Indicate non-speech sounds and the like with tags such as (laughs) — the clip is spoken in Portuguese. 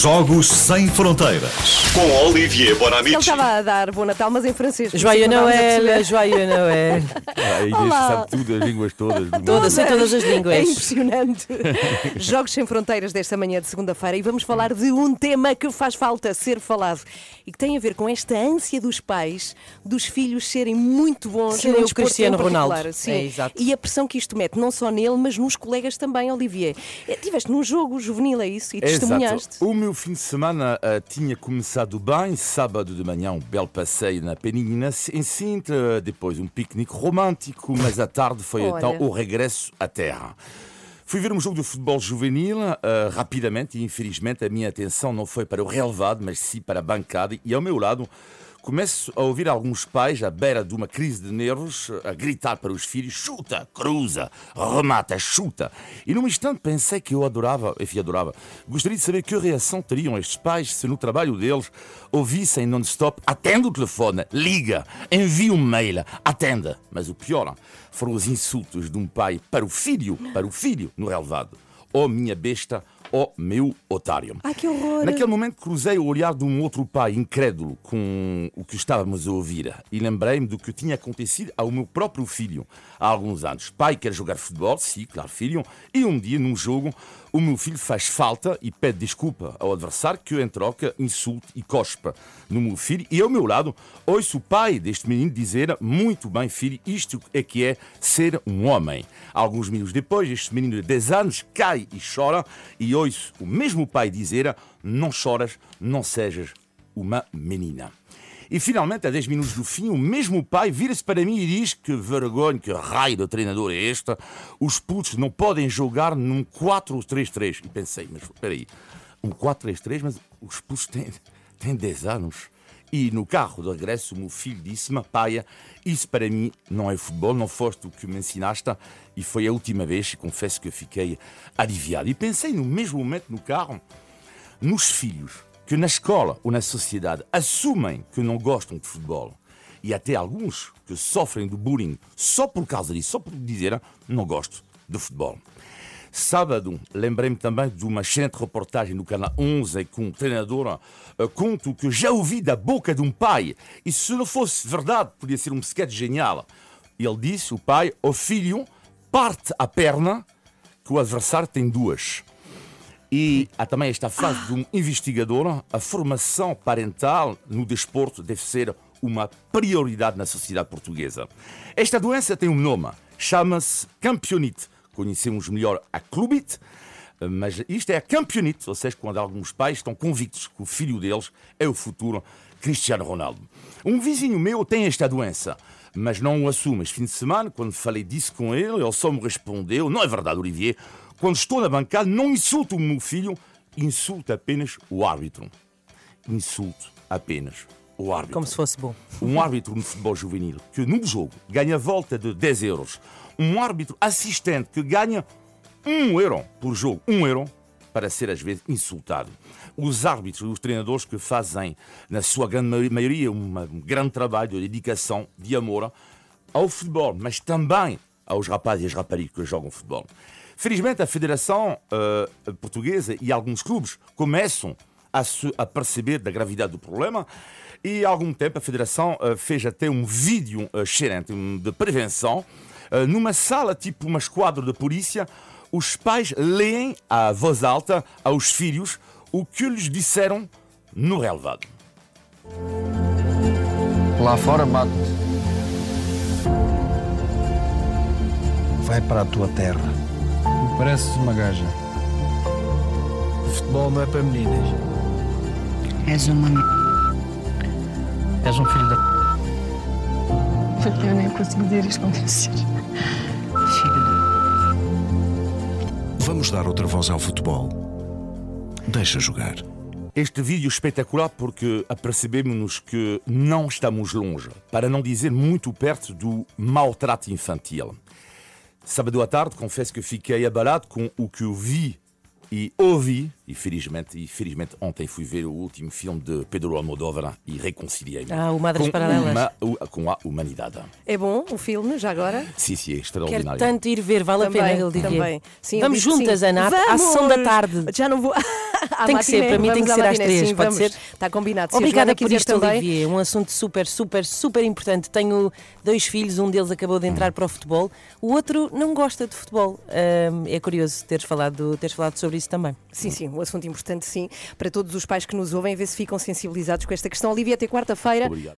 Jogos Sem Fronteiras. Com Olivier Ele Bonamici. estava a dar Bom Natal, mas em francês. Joia Noel. Joia Noel. A Inês Olá. sabe tudo, as línguas todas. Todas, sei todas as É línguas. impressionante. (laughs) Jogos Sem Fronteiras desta manhã de segunda-feira e vamos falar de um tema que faz falta ser falado e que tem a ver com esta ânsia dos pais dos filhos serem muito bons Serem no o Cristiano. Ronaldo. Sim. É, exato. E a pressão que isto mete não só nele, mas nos colegas também, Olivier. Eh, Tiveste num jogo juvenil, é isso? E testemunhaste. Exato. O meu fim de semana ah, tinha começado bem, sábado de manhã um belo passeio na Penina, em Sintra, depois um piquenique romântico, mas à tarde foi Olha. então o regresso à terra. Fui ver um jogo de futebol juvenil ah, rapidamente e infelizmente a minha atenção não foi para o relevado, mas sim para a bancada e ao meu lado começo a ouvir alguns pais à beira de uma crise de nervos a gritar para os filhos chuta, cruza, remata, chuta. E num instante pensei que eu adorava, enfim, adorava. Gostaria de saber que reação teriam estes pais se no trabalho deles ouvissem non-stop atenda o telefone, liga, envia um mail, atenda. Mas o pior foram os insultos de um pai para o filho, para o filho no relevado. Oh minha besta, oh meu otário. Ai, que horror! Naquele momento cruzei o olhar de um outro pai incrédulo com o que estávamos a ouvir e lembrei-me do que tinha acontecido ao meu próprio filho há alguns anos. Pai quer jogar futebol, sim, claro, filho, e um dia num jogo o meu filho faz falta e pede desculpa ao adversário que em troca insulta e cospa no meu filho e ao meu lado ouço o pai deste menino dizer muito bem filho, isto é que é ser um homem. Alguns minutos depois este menino de 10 anos cai e chora e ouço o mesmo pai dizer não choras, não sejas uma menina. E finalmente, a 10 minutos do fim, o mesmo pai vira-se para mim e diz que vergonha, que raio de treinador é esta, os putos não podem jogar num 4-3-3. E pensei, mas espera aí, um 4-3-3, mas os putos têm, têm 10 anos. E no carro de regresso, o meu filho disse-me, paia, isso para mim não é futebol, não foste o que me ensinaste. E foi a última vez, e confesso que fiquei aliviado. E pensei no mesmo momento no carro, nos filhos que na escola ou na sociedade assumem que não gostam de futebol e até alguns que sofrem do bullying só por causa disso, só por dizer não gosto de futebol. Sábado, lembrei-me também de uma excelente reportagem no canal 11 com um treinador uh, conto que já ouvi da boca de um pai e se não fosse verdade podia ser um sketch genial. Ele disse, o pai, ao filho, parte a perna que o adversário tem duas. E há também esta frase de um investigador: a formação parental no desporto deve ser uma prioridade na sociedade portuguesa. Esta doença tem um nome, chama-se campeonite. Conhecemos melhor a clubite, mas isto é a campeonite, ou seja, quando alguns pais estão convictos que o filho deles é o futuro Cristiano Ronaldo. Um vizinho meu tem esta doença, mas não o assume. Este fim de semana, quando falei disso com ele, ele só me respondeu: Não é verdade, Olivier. Quando estou na bancada, não insulto o meu filho, insulto apenas o árbitro. Insulto apenas o árbitro. Como se fosse bom. Um árbitro no futebol juvenil que num jogo ganha volta de 10 euros. Um árbitro assistente que ganha 1 euro por jogo. 1 euro para ser às vezes insultado. Os árbitros, os treinadores que fazem, na sua grande mai- maioria, um grande trabalho de dedicação, de amor ao futebol, mas também aos rapazes e às raparigas que jogam futebol. Felizmente, a Federação eh, Portuguesa e alguns clubes começam a, se, a perceber da gravidade do problema e há algum tempo a Federação eh, fez até um vídeo eh, excelente um, de prevenção eh, numa sala tipo uma esquadra de polícia os pais leem à voz alta aos filhos o que lhes disseram no relevado. Lá fora mate. Vai para a tua terra. Pareces uma gaja. O futebol não é para meninas. És uma. És um filho da. Eu nem consigo dizer isto com vocês. Filho de... Vamos dar outra voz ao futebol. Deixa jogar. Este vídeo espetacular porque apercebemos-nos que não estamos longe, para não dizer muito perto do maltrato infantil. Sábado à tarde, confesso que fiquei abalado com o que eu vi e ouvi, e felizmente, e felizmente ontem fui ver o último filme de Pedro Almodóvar e reconciliei-me Ah, o Madres com, Paralelas. uma- com a humanidade. É bom o filme, já agora? Sim, sim, é Quero extraordinário. tanto ir ver, vale a pena, ele diria. também. Sim, Vamos juntas, sim. Ana, à- sessão da tarde. Já não vou. (laughs) (laughs) Tem que ser, para mim tem que ser às três, pode ser? Está combinado. Obrigada por isto. É um assunto super, super, super importante. Tenho dois filhos, um deles acabou de entrar para o futebol, o outro não gosta de futebol. É curioso teres falado, teres falado sobre isso também. Sim, sim, um assunto importante, sim, para todos os pais que nos ouvem, ver se ficam sensibilizados com esta questão. Olivia, até quarta-feira. Obrigado.